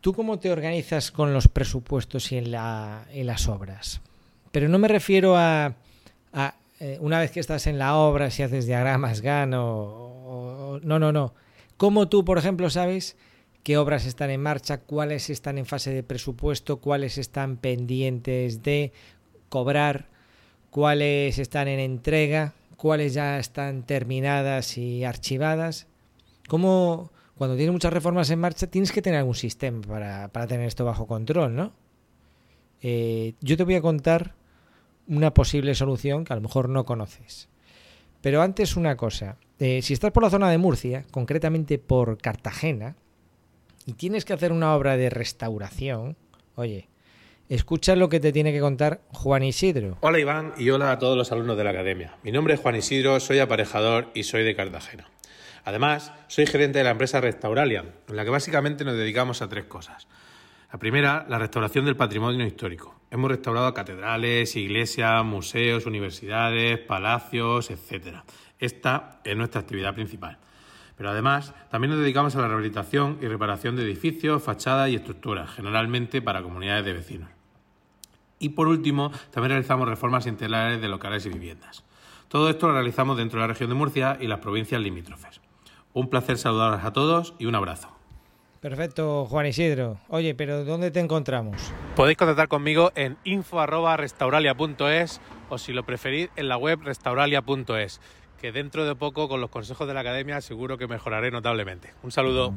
¿tú cómo te organizas con los presupuestos y en, la, en las obras? Pero no me refiero a, a eh, una vez que estás en la obra, si haces diagramas GAN o, o, No, no, no. ¿Cómo tú, por ejemplo, sabes qué obras están en marcha, cuáles están en fase de presupuesto, cuáles están pendientes de cobrar, cuáles están en entrega, cuáles ya están terminadas y archivadas? ¿Cómo, cuando tienes muchas reformas en marcha, tienes que tener algún sistema para, para tener esto bajo control, ¿no? Eh, yo te voy a contar una posible solución que a lo mejor no conoces. Pero antes una cosa, eh, si estás por la zona de Murcia, concretamente por Cartagena, y tienes que hacer una obra de restauración, oye, escucha lo que te tiene que contar Juan Isidro. Hola Iván y hola a todos los alumnos de la academia. Mi nombre es Juan Isidro, soy aparejador y soy de Cartagena. Además, soy gerente de la empresa Restauralia, en la que básicamente nos dedicamos a tres cosas. La primera, la restauración del patrimonio histórico. Hemos restaurado catedrales, iglesias, museos, universidades, palacios, etc. Esta es nuestra actividad principal. Pero además, también nos dedicamos a la rehabilitación y reparación de edificios, fachadas y estructuras, generalmente para comunidades de vecinos. Y por último, también realizamos reformas integrales de locales y viviendas. Todo esto lo realizamos dentro de la región de Murcia y las provincias limítrofes. Un placer saludaros a todos y un abrazo. Perfecto, Juan Isidro. Oye, pero ¿dónde te encontramos? Podéis contactar conmigo en info.restauralia.es o si lo preferís en la web restauralia.es, que dentro de poco con los consejos de la academia seguro que mejoraré notablemente. Un saludo.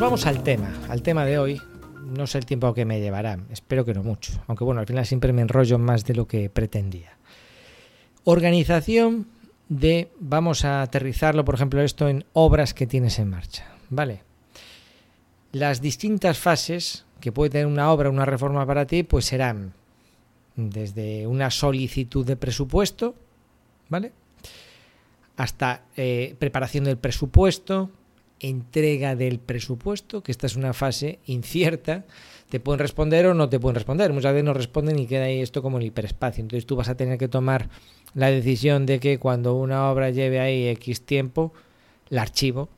Vamos al tema, al tema de hoy. No sé el tiempo que me llevará, espero que no mucho, aunque bueno, al final siempre me enrollo más de lo que pretendía. Organización de, vamos a aterrizarlo, por ejemplo, esto en obras que tienes en marcha, ¿vale? Las distintas fases que puede tener una obra, una reforma para ti, pues serán desde una solicitud de presupuesto, ¿vale? Hasta eh, preparación del presupuesto, entrega del presupuesto, que esta es una fase incierta, te pueden responder o no te pueden responder. Muchas veces no responden y queda ahí esto como el hiperespacio. Entonces tú vas a tener que tomar la decisión de que cuando una obra lleve ahí X tiempo, el archivo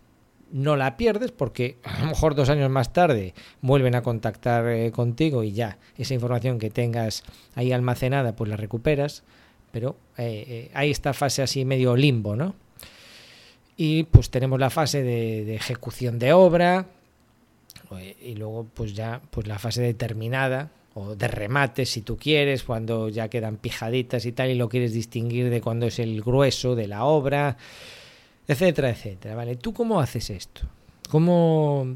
no la pierdes porque a lo mejor dos años más tarde vuelven a contactar eh, contigo y ya esa información que tengas ahí almacenada pues la recuperas. Pero eh, eh, hay esta fase así medio limbo, ¿no? Y pues tenemos la fase de, ejecución de obra y luego pues ya pues la fase determinada o de remate si tú quieres cuando ya quedan pijaditas y tal y lo quieres distinguir de cuando es el grueso de la obra etcétera etcétera vale tú cómo haces esto cómo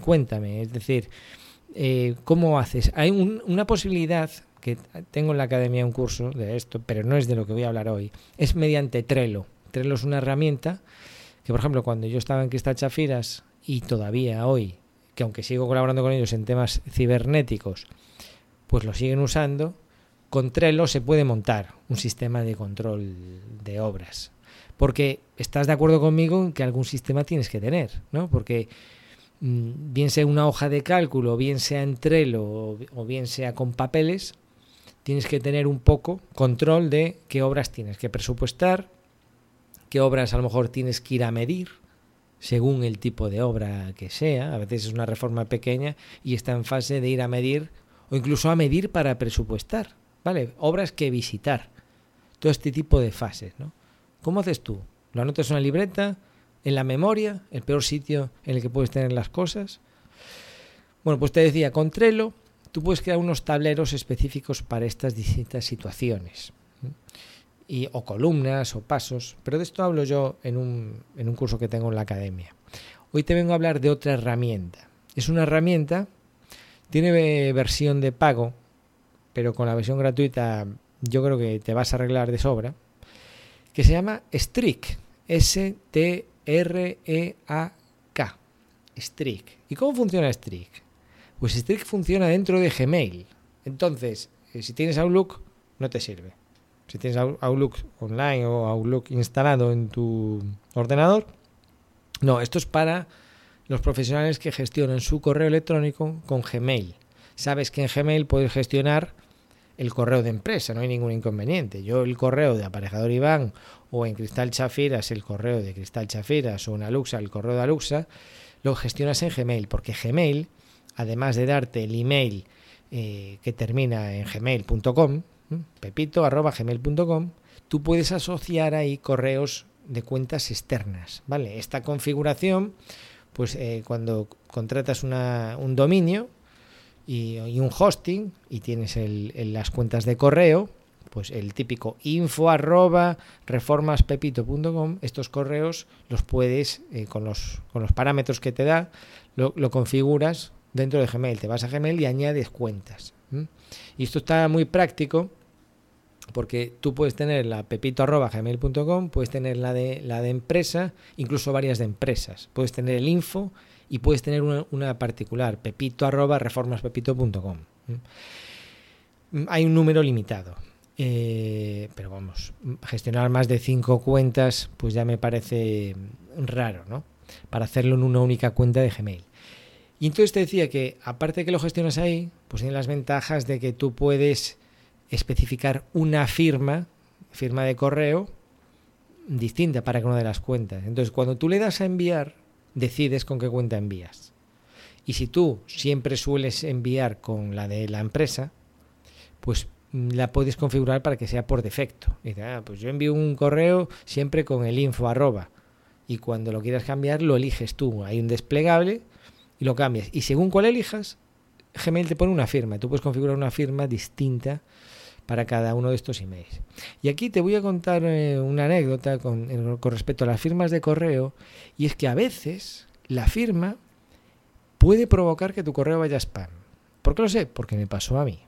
cuéntame es decir eh, cómo haces hay un, una posibilidad que tengo en la academia un curso de esto pero no es de lo que voy a hablar hoy es mediante Trello Trello es una herramienta que, por ejemplo, cuando yo estaba en Cristal Chafiras y todavía hoy, que aunque sigo colaborando con ellos en temas cibernéticos, pues lo siguen usando, con Trello se puede montar un sistema de control de obras. Porque estás de acuerdo conmigo en que algún sistema tienes que tener, ¿no? Porque mmm, bien sea una hoja de cálculo, bien sea en Trello o bien sea con papeles, tienes que tener un poco control de qué obras tienes que presupuestar, qué obras a lo mejor tienes que ir a medir según el tipo de obra que sea. A veces es una reforma pequeña y está en fase de ir a medir o incluso a medir para presupuestar, ¿vale? Obras que visitar. Todo este tipo de fases, ¿no? ¿Cómo haces tú? ¿Lo anotas en una libreta? ¿En la memoria? ¿El peor sitio en el que puedes tener las cosas? Bueno, pues te decía, con Trello tú puedes crear unos tableros específicos para estas distintas situaciones y, o columnas o pasos, pero de esto hablo yo en un, en un curso que tengo en la academia. Hoy te vengo a hablar de otra herramienta. Es una herramienta, tiene versión de pago, pero con la versión gratuita yo creo que te vas a arreglar de sobra, que se llama Streak, S-T-R-E-A-K, Streak. ¿Y cómo funciona Streak? Pues Streak funciona dentro de Gmail. Entonces, eh, si tienes Outlook, no te sirve si tienes Outlook online o Outlook instalado en tu ordenador. No, esto es para los profesionales que gestionan su correo electrónico con Gmail. Sabes que en Gmail puedes gestionar el correo de empresa, no hay ningún inconveniente. Yo el correo de aparejador Iván o en Cristal Chafiras el correo de Cristal Chafiras o en Aluxa el correo de Aluxa, lo gestionas en Gmail, porque Gmail, además de darte el email eh, que termina en gmail.com, pepito arroba gmail.com, tú puedes asociar ahí correos de cuentas externas, ¿vale? Esta configuración, pues eh, cuando contratas un dominio, y, un hosting y tienes el, las cuentas de correo, pues el típico info arroba reformaspepito.com, estos correos los puedes, eh, con, los, con los parámetros que te da, lo, configuras dentro de Gmail. Te vas a Gmail y añades cuentas. Y esto está muy práctico porque tú puedes tener la pepito arroba gmail.com, puedes tener la de, la de empresa, incluso varias de empresas. Puedes tener el info y puedes tener una, particular, pepito arroba reformaspepito.com. Hay un número limitado. Eh, pero vamos, gestionar más de cinco cuentas, pues ya me parece raro, ¿no? Para hacerlo en una única cuenta de Gmail. Y entonces te decía que, aparte de que lo gestionas ahí, pues tiene las ventajas de que tú puedes especificar una firma, firma de correo, distinta para cada una de las cuentas. Entonces, cuando tú le das a enviar, decides con qué cuenta envías. Y si tú siempre sueles enviar con la de la empresa, pues la puedes configurar para que sea por defecto. Y ah, pues yo envío un correo siempre con el info arroba. Y cuando lo quieras cambiar, lo eliges tú. Hay un desplegable y lo cambias. Y según cuál elijas, Gmail te pone una firma. Tú puedes configurar una firma distinta para cada uno de estos emails. Y aquí te voy a contar eh, una anécdota con, respecto a las firmas de correo, y es que a veces la firma puede provocar que tu correo vaya a spam. ¿Por qué lo sé? Porque me pasó a mí.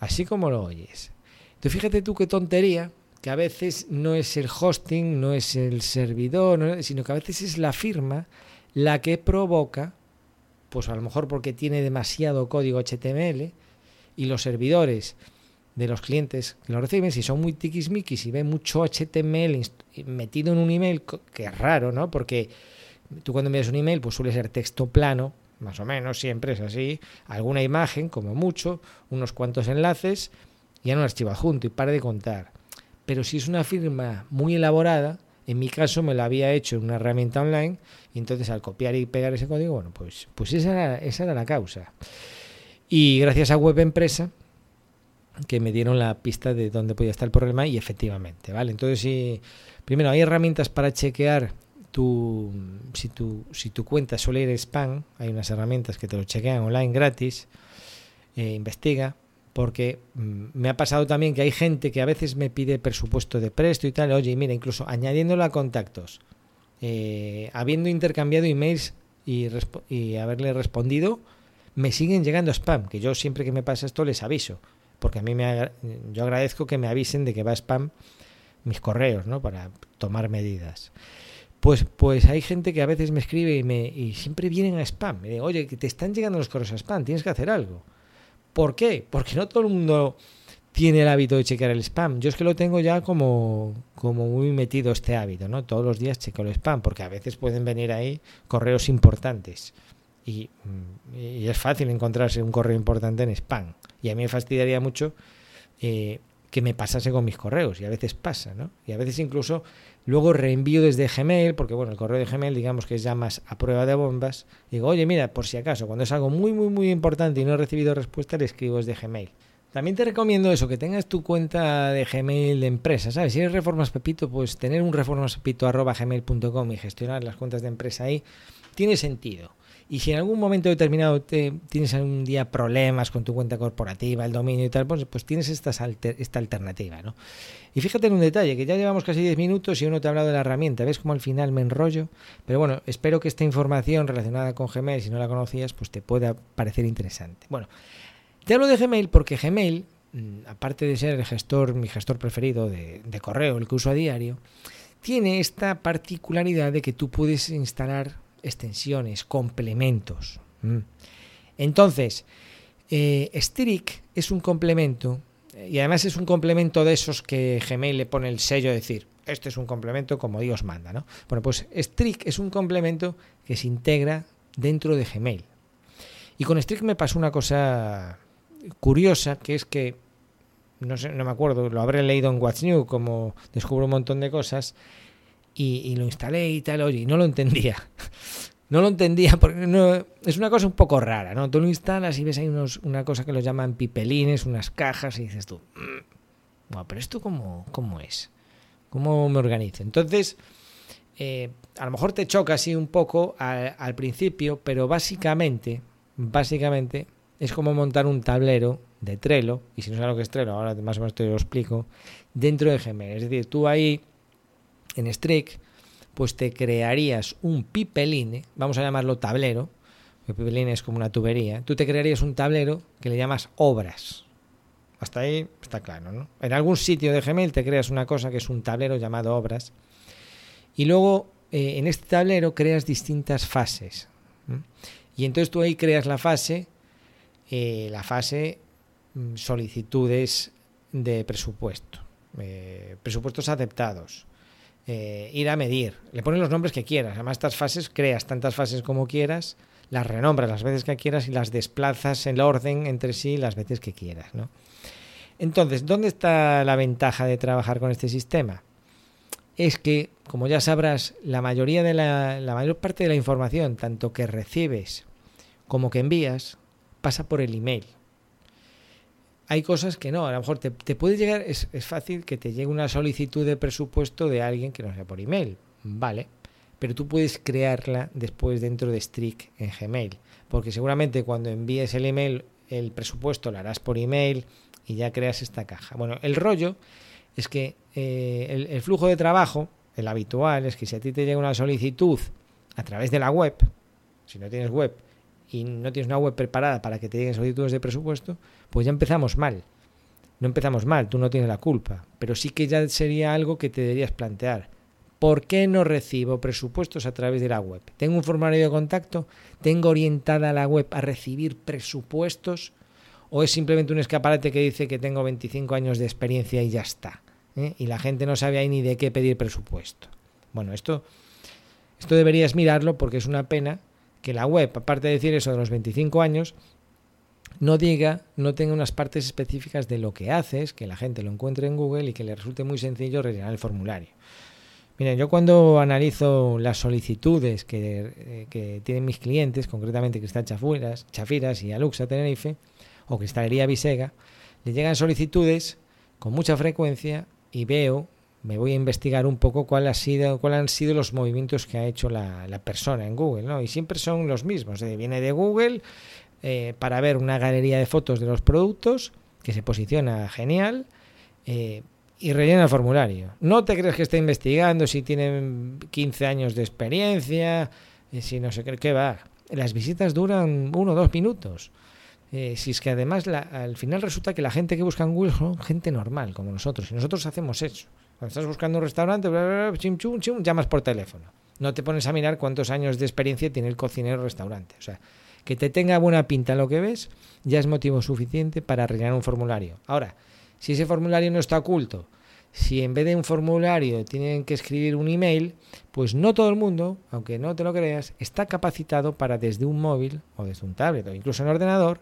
Así como lo oyes. Entonces fíjate tú qué tontería, que a veces no es el hosting, no es el servidor, sino que a veces es la firma la que provoca, pues a lo mejor porque tiene demasiado código HTML y los servidores de los clientes que lo reciben, si son muy tiquismiquis y ven mucho HTML metido en un email, que es raro, ¿no? Porque tú cuando envías un email, pues suele ser texto plano, más o menos, siempre es así, alguna imagen, como mucho, unos cuantos enlaces, y en un archivo adjunto, y para de contar. Pero si es una firma muy elaborada, en mi caso me la había hecho en una herramienta online, y entonces al copiar y pegar ese código, bueno, pues, pues esa, era, esa era la causa. Y gracias a Web Empresa, que me dieron la pista de dónde podía estar el problema y efectivamente, ¿vale? Entonces, si, primero, hay herramientas para chequear tu, si, tu, si tu cuenta suele ir spam, hay unas herramientas que te lo chequean online gratis, eh, investiga, porque mm, me ha pasado también que hay gente que a veces me pide presupuesto de presto y tal, oye, mira, incluso añadiéndolo a contactos, eh, habiendo intercambiado emails y, y haberle respondido, me siguen llegando spam, que yo siempre que me pasa esto les aviso porque a mí me yo agradezco que me avisen de que va spam mis correos, ¿no? Para tomar medidas. Pues, pues hay gente que a veces me escribe y, me, y siempre vienen a spam. Me oye, que te están llegando los correos a spam, tienes que hacer algo. ¿Por qué? Porque no todo el mundo tiene el hábito de chequear el spam. Yo es que lo tengo ya como, como muy metido este hábito, ¿no? Todos los días checo el spam, porque a veces pueden venir ahí correos importantes. Y, es fácil encontrarse un correo importante en spam. Y a mí me fastidiaría mucho eh, que me pasase con mis correos, y a veces pasa, ¿no? Y a veces incluso luego reenvío desde Gmail, porque bueno, el correo de Gmail digamos que es ya más a prueba de bombas, digo, oye, mira, por si acaso, cuando es algo muy, muy, muy importante y no he recibido respuesta, le escribo desde Gmail. También te recomiendo eso, que tengas tu cuenta de Gmail de empresa, ¿sabes? Si eres Reformas Pepito, pues tener un reformaspepito.gmail.com y gestionar las cuentas de empresa ahí tiene sentido. Y si en algún momento determinado te, tienes algún día problemas con tu cuenta corporativa, el dominio y tal, pues, pues tienes esta, alternativa, ¿no? Y fíjate en un detalle, que ya llevamos casi 10 minutos y uno te ha hablado de la herramienta. ¿Ves cómo al final me enrollo? Pero bueno, espero que esta información relacionada con Gmail, si no la conocías, pues te pueda parecer interesante. Bueno, te hablo de Gmail porque Gmail, mm, aparte de ser el gestor, mi gestor preferido de, de correo, el que uso a diario, tiene esta particularidad de que tú puedes instalar extensiones, complementos. Entonces, eh, es un complemento y además es un complemento de esos que Gmail le pone el sello de decir, este es un complemento como Dios manda, ¿no? Bueno, pues Strict es un complemento que se integra dentro de Gmail. Y con Strict me pasó una cosa curiosa, que es que, no sé, no me acuerdo, lo habré leído en What's New, como descubro un montón de cosas, y, lo instalé y tal, oye, y no lo entendía. No lo entendía porque no, es una cosa un poco rara, ¿no? Tú lo instalas y ves ahí unos, una cosa que lo llaman pipelines, unas cajas, y dices tú, mm, bueno, pero esto cómo, cómo es, cómo me organizo. Entonces, eh, a lo mejor te choca así un poco al principio, pero básicamente, básicamente es como montar un tablero de Trello, y si no sabes lo que es Trello, ahora más o menos te lo explico, dentro de Gmail. Es decir, tú ahí en Strict, pues te crearías un pipeline, vamos a llamarlo tablero, el pipeline es como una tubería, tú te crearías un tablero que le llamas obras. Hasta ahí está claro, ¿no? En algún sitio de Gmail te creas una cosa que es un tablero llamado obras y luego eh, en este tablero creas distintas fases. Y entonces tú ahí creas la fase, eh, la fase mm, solicitudes de presupuesto, eh, presupuestos aceptados, eh, ir a medir. Le pones los nombres que quieras. Además, estas fases creas tantas fases como quieras, las renombras las veces que quieras y las desplazas en orden entre sí las veces que quieras. ¿no? Entonces, ¿dónde está la ventaja de trabajar con este sistema? Es que, como ya sabrás, la mayoría de la, la mayor parte de la información, tanto que recibes como que envías, pasa por el email hay cosas que no, a lo mejor te, puede llegar, es, fácil que te llegue una solicitud de presupuesto de alguien que no sea por email, vale, pero tú puedes crearla después dentro de Strict en Gmail, porque seguramente cuando envíes el email, el presupuesto lo harás por email y ya creas esta caja. Bueno, el rollo es que eh, el, el flujo de trabajo, el habitual, es que si a ti te llega una solicitud a través de la web, si no tienes web, y no tienes una web preparada para que te lleguen solicitudes de presupuesto, pues ya empezamos mal. No empezamos mal, tú no tienes la culpa, pero sí que ya sería algo que te deberías plantear. ¿Por qué no recibo presupuestos a través de la web? ¿Tengo un formulario de contacto? ¿Tengo orientada la web a recibir presupuestos? ¿O es simplemente un escaparate que dice que tengo 25 años de experiencia y ya está? ¿eh? Y la gente no sabe ahí ni de qué pedir presupuesto. Bueno, esto, esto deberías mirarlo porque es una pena que la web, aparte de decir eso de los 25 años, no diga, no tenga unas partes específicas de lo que haces, que la gente lo encuentre en Google y que le resulte muy sencillo rellenar el formulario. Miren, yo cuando analizo las solicitudes que, eh, tienen mis clientes, concretamente Cristal Chafuras, Chafiras y Aluxa Tenerife, o Cristalería Visega, le llegan solicitudes con mucha frecuencia y veo me voy a investigar un poco cuál ha sido, cuáles han sido los movimientos que ha hecho la, persona en Google, ¿no? Y siempre son los mismos. ¿eh? Viene de Google eh, para ver una galería de fotos de los productos que se posiciona genial eh, y rellena el formulario. No te crees que está investigando si tienen 15 años de experiencia, si no sé qué va. Las visitas duran uno o dos minutos. si es que además al final resulta que la gente que busca en Google son gente normal, como nosotros, y nosotros hacemos eso. Cuando estás buscando un restaurante, llamas por teléfono. No te pones a mirar cuántos años de experiencia tiene el cocinero restaurante. O sea, que te tenga buena pinta lo que ves ya es motivo suficiente para rellenar un formulario. Ahora, si ese formulario no está oculto, si en vez de un formulario tienen que escribir un email, pues no todo el mundo, aunque no te lo creas, está capacitado para desde un móvil o desde un tablet o incluso en ordenador,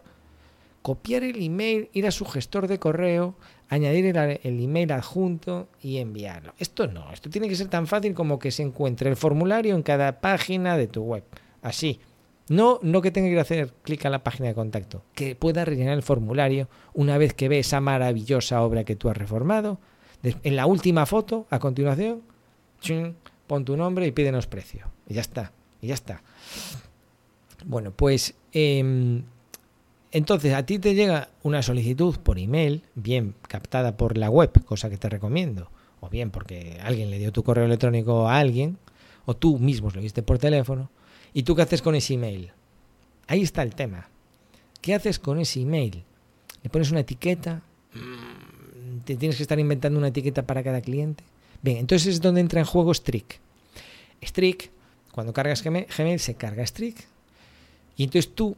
copiar el email, ir a su gestor de correo, añadir el, email adjunto y enviarlo. Esto no, esto tiene que ser tan fácil como que se encuentre el formulario en cada página de tu web. Así. No, no que tenga que hacer clic a la página de contacto, que pueda rellenar el formulario una vez que ve esa maravillosa obra que tú has reformado. En la última foto, a continuación, pon tu nombre y pídenos precio. Y ya está, y ya está. Bueno, pues em, entonces a ti te llega una solicitud por email, bien captada por la web, cosa que te recomiendo, o bien porque alguien le dio tu correo electrónico a alguien, o tú mismo lo viste por teléfono, ¿y tú qué haces con ese email? Ahí está el tema. ¿Qué haces con ese email? ¿Le pones una etiqueta? Mm, ¿Te tienes que estar inventando una etiqueta para cada cliente? Bien, entonces es donde entra en juego Strict. Strict, cuando cargas Gmail, se carga Strict. Y entonces tú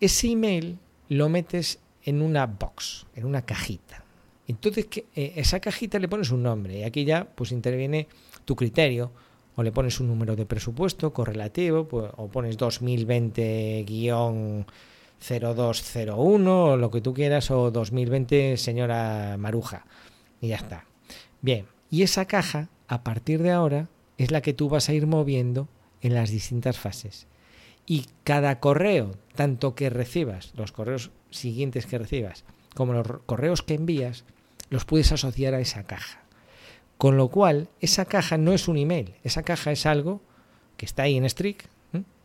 ese email lo metes en una box, en una cajita. Entonces, que eh, esa cajita le pones un nombre y aquí ya pues interviene tu criterio o le pones un número de presupuesto correlativo pues, o pones 2020-0201 o lo que tú quieras o 2020 señora Maruja y ya está. Bien, y esa caja a partir de ahora es la que tú vas a ir moviendo en las distintas fases. Y cada correo, tanto que recibas, los correos siguientes que recibas, como los correos que envías, los puedes asociar a esa caja. Con lo cual, esa caja no es un email, esa caja es algo que está ahí en Strict.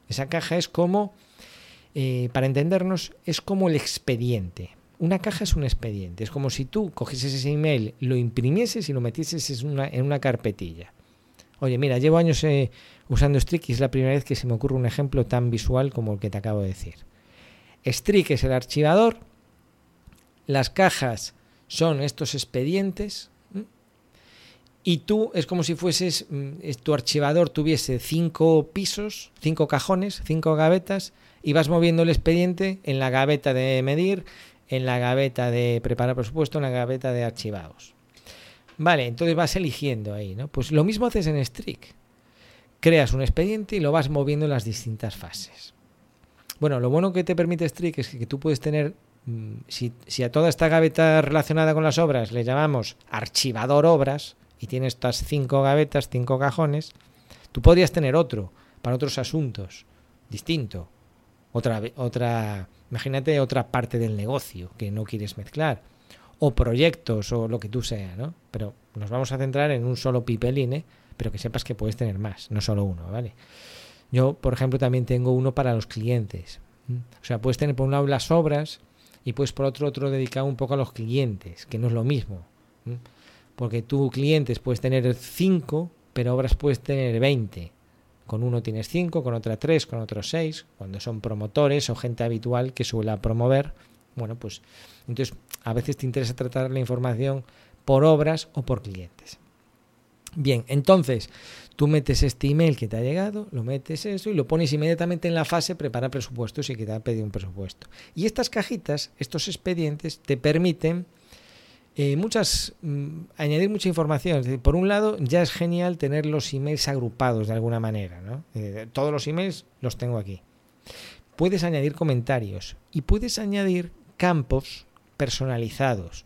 Esa caja es como, eh, para entendernos, es como el expediente. Una caja es un expediente, es como si tú cogieses ese email, lo imprimieses y lo metieses en una, en una carpetilla. Oye, mira, llevo años eh, usando Strict y es la primera vez que se me ocurre un ejemplo tan visual como el que te acabo de decir. Strict es el archivador, las cajas son estos expedientes y tú es como si fueses, mm, tu archivador tuviese cinco pisos, cinco cajones, cinco gavetas y vas moviendo el expediente en la gaveta de medir, en la gaveta de preparar presupuesto, en la gaveta de archivados. Vale, entonces vas eligiendo ahí, ¿no? Pues lo mismo haces en Strict. Creas un expediente y lo vas moviendo en las distintas fases. Bueno, lo bueno que te permite Strict es que tú puedes tener Mm, si, a toda esta gaveta relacionada con las obras le llamamos archivador obras y tiene estas cinco gavetas, cinco cajones, tú podrías tener otro para otros asuntos, distinto. Otra, otra, imagínate otra parte del negocio que no quieres mezclar. O proyectos o lo que tú sea, ¿no? Pero nos vamos a centrar en un solo pipeline, pero que sepas que puedes tener más, no solo uno, ¿vale? Yo, por ejemplo, también tengo uno para los clientes. O sea, puedes tener por un lado las obras, y pues por otro otro dedicado un poco a los clientes, que no es lo mismo. Porque tú clientes puedes tener 5, pero obras puedes tener 20. Con uno tienes 5, con otra 3, con otro 6, cuando son promotores o gente habitual que suele promover. Bueno, pues entonces a veces te interesa tratar la información por obras o por clientes. Bien, entonces Tú metes este email que te ha llegado, lo metes eso y lo pones inmediatamente en la fase preparar presupuestos y que te ha pedido un presupuesto. Y estas cajitas, estos expedientes, te permiten eh, muchas mm, añadir mucha información. por un lado, ya es genial tener los emails agrupados de alguna manera. ¿no? Eh, todos los emails los tengo aquí. Puedes añadir comentarios y puedes añadir campos personalizados.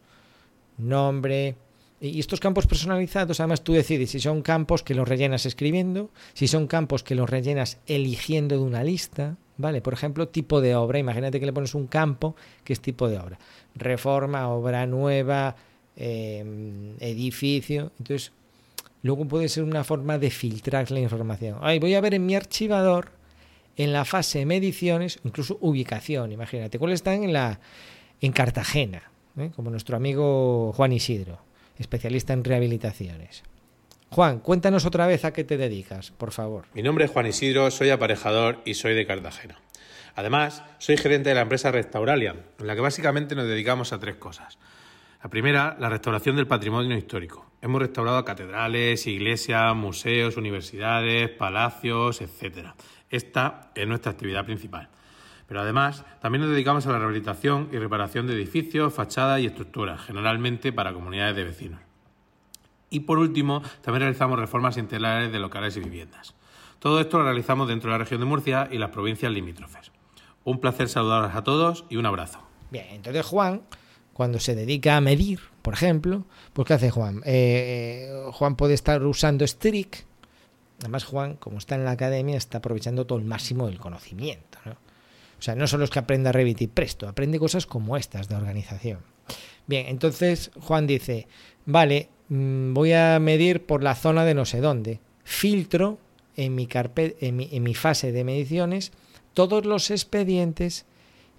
Nombre, y estos campos personalizados, además tú decides si son campos que los rellenas escribiendo, si son campos que los rellenas eligiendo de una lista, ¿vale? Por ejemplo, tipo de obra. Imagínate que le pones un campo que es tipo de obra. Reforma, obra nueva, em, edificio. Entonces, luego puede ser una forma de filtrar la información. Ay, voy a ver en mi archivador, en la fase mediciones, incluso ubicación. Imagínate, ¿cuáles están en la en Cartagena? ¿eh? Como nuestro amigo Juan Isidro especialista en rehabilitaciones. Juan, cuéntanos otra vez a qué te dedicas, por favor. Mi nombre es Juan Isidro, soy aparejador y soy de Cartagena. Además, soy gerente de la empresa Restauralia, en la que básicamente nos dedicamos a tres cosas. La primera, la restauración del patrimonio histórico. Hemos restaurado catedrales, iglesias, museos, universidades, palacios, etc. Esta es nuestra actividad principal. Pero además, también nos dedicamos a la rehabilitación y reparación de edificios, fachadas y estructuras, generalmente para comunidades de vecinos. Y por último, también realizamos reformas integrales de locales y viviendas. Todo esto lo realizamos dentro de la región de Murcia y las provincias limítrofes. Un placer saludaros a todos y un abrazo. Bien, entonces Juan, cuando se dedica a medir, por ejemplo, pues ¿qué hace Juan? Eh, eh, Juan puede estar usando Strict. Además, Juan, como está en la academia, está aprovechando todo el máximo del conocimiento. ¿no? O sea, no solo es que aprenda Revit y presto, aprende cosas como estas de organización. Bien, entonces Juan dice, vale, mm, voy a medir por la zona de no sé dónde. Filtro en mi, en mi, en mi fase de mediciones todos los expedientes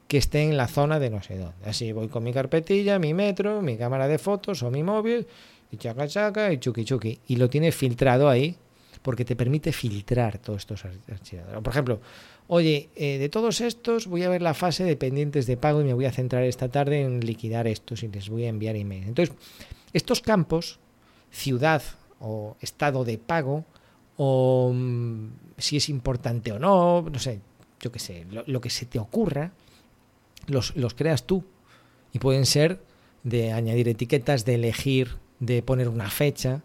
que estén en la zona de no sé dónde. Así voy con mi carpetilla, mi metro, mi cámara de fotos o mi móvil, y chaca chaca y chuki chuki. Y lo tiene filtrado ahí porque te permite filtrar todos estos archivos. Por ejemplo, oye, eh, de todos estos voy a ver la fase de pendientes de pago y me voy a centrar esta tarde en liquidar estos y les voy a enviar email. Entonces, estos campos, ciudad o estado de pago, o mm, si es importante o no, no sé, yo qué sé, lo, que se te ocurra, los, los creas tú. Y pueden ser de añadir etiquetas, de elegir, de poner una fecha,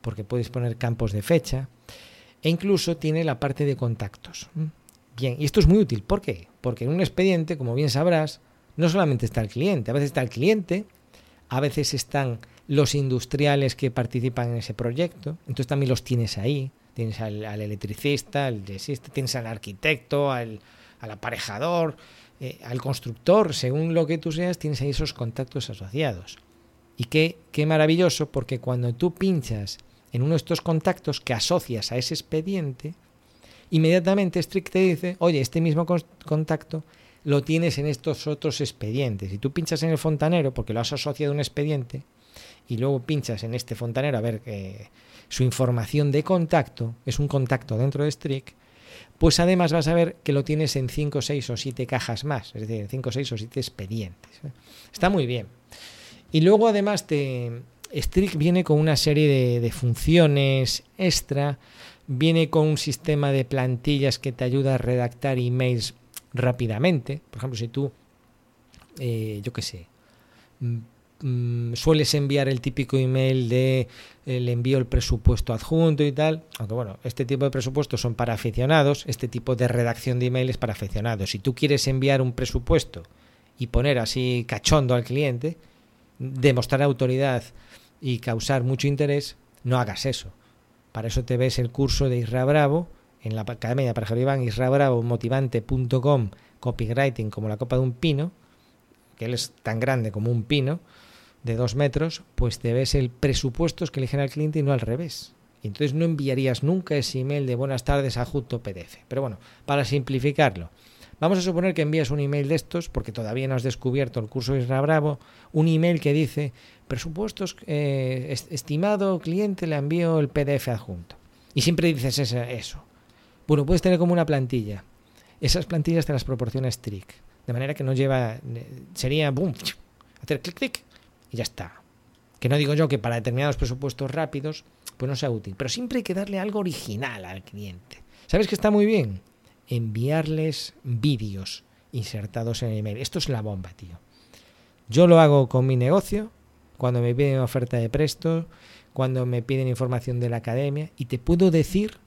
porque puedes poner campos de fecha, e incluso tiene la parte de contactos. Bien, y esto es muy útil. ¿Por qué? Porque en un expediente, como bien sabrás, no solamente está el cliente, a veces está el cliente, a veces están los industriales que participan en ese proyecto, entonces también los tienes ahí, tienes al, electricista, al tienes al arquitecto, al, aparejador, eh, al constructor, según lo que tú seas, tienes ahí esos contactos asociados. Y qué, qué maravilloso, porque cuando tú pinchas en uno de estos contactos que asocias a ese expediente, inmediatamente Strict te dice, oye, este mismo contacto lo tienes en estos otros expedientes. Y tú pinchas en el fontanero, porque lo has asociado a un expediente, y luego pinchas en este fontanero a ver que su información de contacto es un contacto dentro de Strict, pues además vas a ver que lo tienes en 5, 6 o 7 cajas más, es decir, en 5, 6 o 7 expedientes. Está muy bien. Y luego además te, Strict viene con una serie de, funciones extra, viene con un sistema de plantillas que te ayuda a redactar emails rápidamente. Por ejemplo, si tú, eh, yo qué sé, mm, mm, sueles enviar el típico email de eh, le envío el presupuesto adjunto y tal, aunque bueno, este tipo de presupuestos son para aficionados, este tipo de redacción de email es para aficionados. Si tú quieres enviar un presupuesto y poner así cachondo al cliente, demostrar autoridad y causar mucho interés, no hagas eso. Para eso te ves el curso de Isra Bravo en la Academia para Iván, israbravomotivante.com, copywriting como la copa de un pino, que él es tan grande como un pino, de dos metros, pues te ves el presupuesto que eligen al cliente y no al revés. Entonces no enviarías nunca ese email de buenas tardes a Juto PDF. Pero bueno, para simplificarlo, Vamos a suponer que envías un email de estos, porque todavía no has descubierto el curso Isra Bravo, un email que dice, presupuestos, eh, estimado cliente, le envío el PDF adjunto. Y siempre dices eso. Bueno, puedes tener como una plantilla. Esas plantillas te las proporciona Strict. De manera que no lleva, eh, sería, boom, hacer clic, clic, y ya está. Que no digo yo que para determinados presupuestos rápidos, pues no sea útil. Pero siempre hay que darle algo original al cliente. ¿Sabes que está muy bien? Enviarles vídeos insertados en el email. Esto es la bomba, tío. Yo lo hago con mi negocio, cuando me piden oferta de presto, cuando me piden información de la academia, y te puedo decir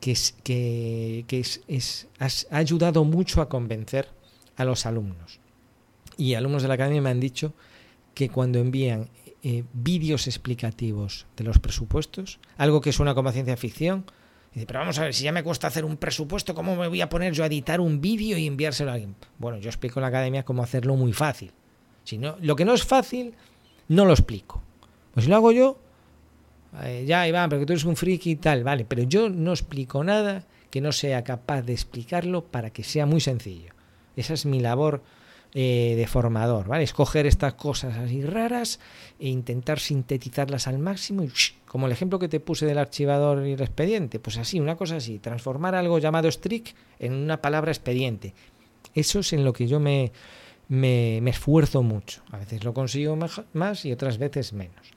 que, es, que, es, ha ayudado mucho a convencer a los alumnos. Y alumnos de la academia me han dicho que cuando envían eh, vídeos explicativos de los presupuestos, algo que suena como ciencia ficción, pero vamos a ver, si ya me cuesta hacer un presupuesto, ¿cómo me voy a poner yo a editar un vídeo y enviárselo a alguien? Bueno, yo explico en la academia cómo hacerlo muy fácil. Si no, lo que no es fácil, no lo explico. Pues si lo hago yo, eh, ya Iván, pero que tú eres un friki y tal, vale, pero yo no explico nada que no sea capaz de explicarlo para que sea muy sencillo. Esa es mi labor eh, de formador, ¿vale? Escoger estas cosas así raras e intentar sintetizarlas al máximo y como el ejemplo que te puse del archivador y el expediente, pues así, una cosa así, transformar algo llamado strict en una palabra expediente. Eso es en lo que yo me, me, me esfuerzo mucho. A veces lo consigo más y otras veces menos.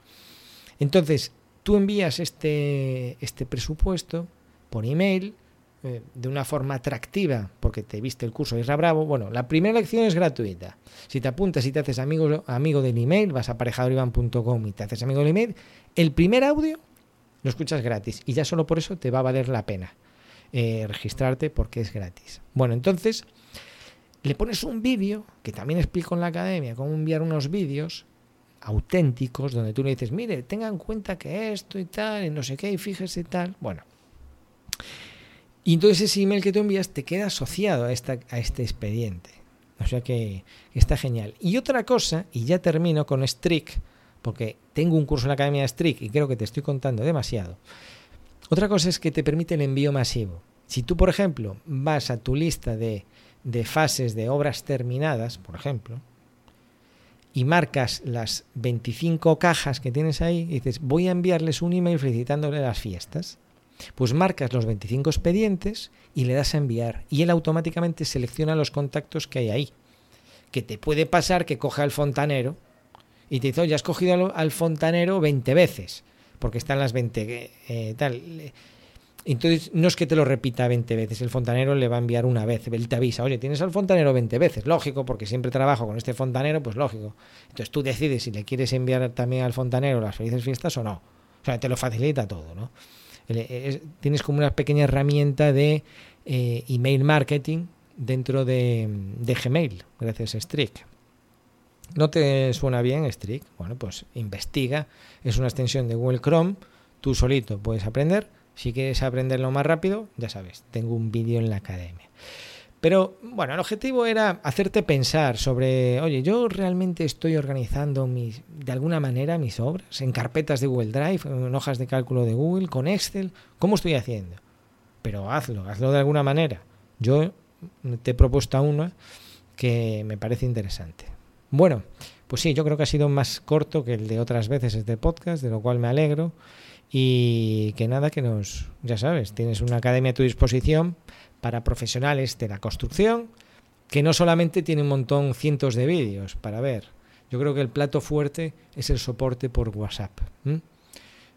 Entonces, tú envías este, este presupuesto por email, eh, de una forma atractiva, porque te viste el curso de Isra Bravo, bueno, la primera lección es gratuita. Si te apuntas y te haces amigo, amigo del email, vas a aparejadorivan.com y te haces amigo del email, el primer audio lo escuchas gratis y ya solo por eso te va a valer la pena eh, registrarte porque es gratis. Bueno, entonces le pones un vídeo, que también explico en la academia cómo enviar unos vídeos auténticos, donde tú le dices, mire, tenga en cuenta que esto y tal, y no sé qué, y fíjese y tal. Bueno, y entonces ese email que tú envías te queda asociado a, esta, a este expediente. O sea que está genial. Y otra cosa, y ya termino con Strict, porque tengo un curso en la Academia de Strict y creo que te estoy contando demasiado. Otra cosa es que te permite el envío masivo. Si tú, por ejemplo, vas a tu lista de, de fases de obras terminadas, por ejemplo, y marcas las 25 cajas que tienes ahí, y dices, voy a enviarles un email felicitándole las fiestas pues marcas los 25 expedientes y le das a enviar y él automáticamente selecciona los contactos que hay ahí. Que te puede pasar que coja al fontanero y te dice, oye, has cogido al, fontanero 20 veces, porque están las 20 eh, tal. Entonces, no es que te lo repita 20 veces, el fontanero le va a enviar una vez, él te avisa, oye, tienes al fontanero 20 veces, lógico, porque siempre trabajo con este fontanero, pues lógico. Entonces tú decides si le quieres enviar también al fontanero las felices fiestas o no. O sea, te lo facilita todo, ¿no? Tienes como una pequeña herramienta de eh, email marketing dentro de, Gmail, gracias a Streak. ¿No te suena bien Streak? Bueno, pues investiga. Es una extensión de Google Chrome. Tú solito puedes aprender si quieres aprenderlo más rápido, ya sabes, tengo un vídeo en la academia. Pero bueno, el objetivo era hacerte pensar sobre, oye, yo realmente estoy organizando mis, de alguna manera mis obras en carpetas de Google Drive, en hojas de cálculo de Google, con Excel, ¿cómo estoy haciendo? Pero hazlo, hazlo de alguna manera. Yo te he propuesto a uno que me parece interesante. Bueno, pues sí, yo creo que ha sido más corto que el de otras veces este podcast, de lo cual me alegro. Y que nada, que nos, ya sabes, tienes una academia a tu disposición para profesionales de la construcción, que no solamente tiene un montón, cientos de vídeos para ver. Yo creo que el plato fuerte es el soporte por WhatsApp.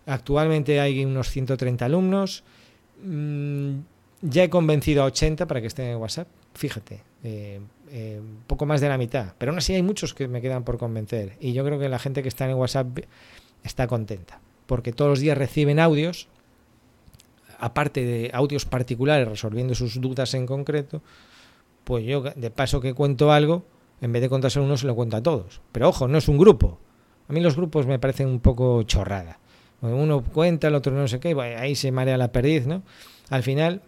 Actualmente hay unos 130 alumnos. Mm, ya he convencido a 80 para que estén en WhatsApp. Fíjate, eh, eh, poco más de la mitad. Pero aún así hay muchos que me quedan por convencer. Y yo creo que la gente que está en WhatsApp está contenta porque todos los días reciben audios, aparte de audios particulares resolviendo sus dudas en concreto, pues yo de paso que cuento algo, en vez de contárselo a uno se lo cuento a todos. Pero ojo, no es un grupo. A mí los grupos me parecen un poco chorrada. Uno cuenta, el otro no sé qué, ahí se marea la perdiz, ¿no? Al final,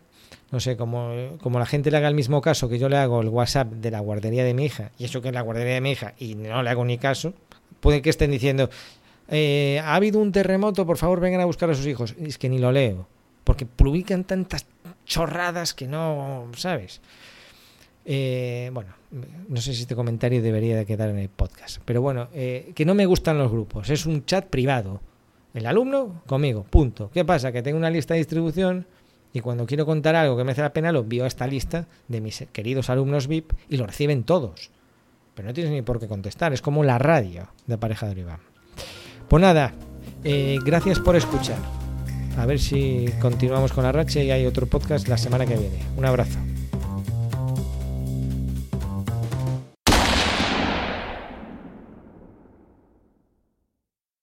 no sé, como, la gente le haga el mismo caso que yo le hago el WhatsApp de la guardería de mi hija, y eso que es la guardería de mi hija, y no le hago ni caso, puede que estén diciendo, eh, ha habido un terremoto, por favor vengan a buscar a sus hijos. es que ni lo leo, porque publican tantas chorradas que no, ¿sabes? Eh, bueno, no sé si este comentario debería de quedar en el podcast, pero bueno, eh, que no me gustan los grupos, es un chat privado. El alumno conmigo, punto. ¿Qué pasa? Que tengo una lista de distribución y cuando quiero contar algo que me hace la pena lo envío a esta lista de mis queridos alumnos VIP y lo reciben todos. Pero no tienes ni por qué contestar, es como la radio de pareja de Iván. Pues nada, eh, gracias por escuchar. A ver si continuamos con la racha y hay otro podcast la semana que viene. Un abrazo.